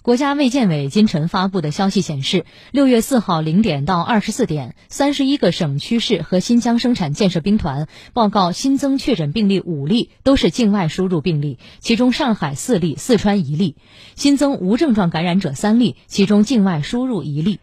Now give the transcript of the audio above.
国家卫健委今晨发布的消息显示六月四号零点到二十四点三十一个省区市和新疆生产建设兵团报告新增确诊病例五例都是境外输入病例其中上海四例四川一例新增无症状感染者三例其中境外输入一例。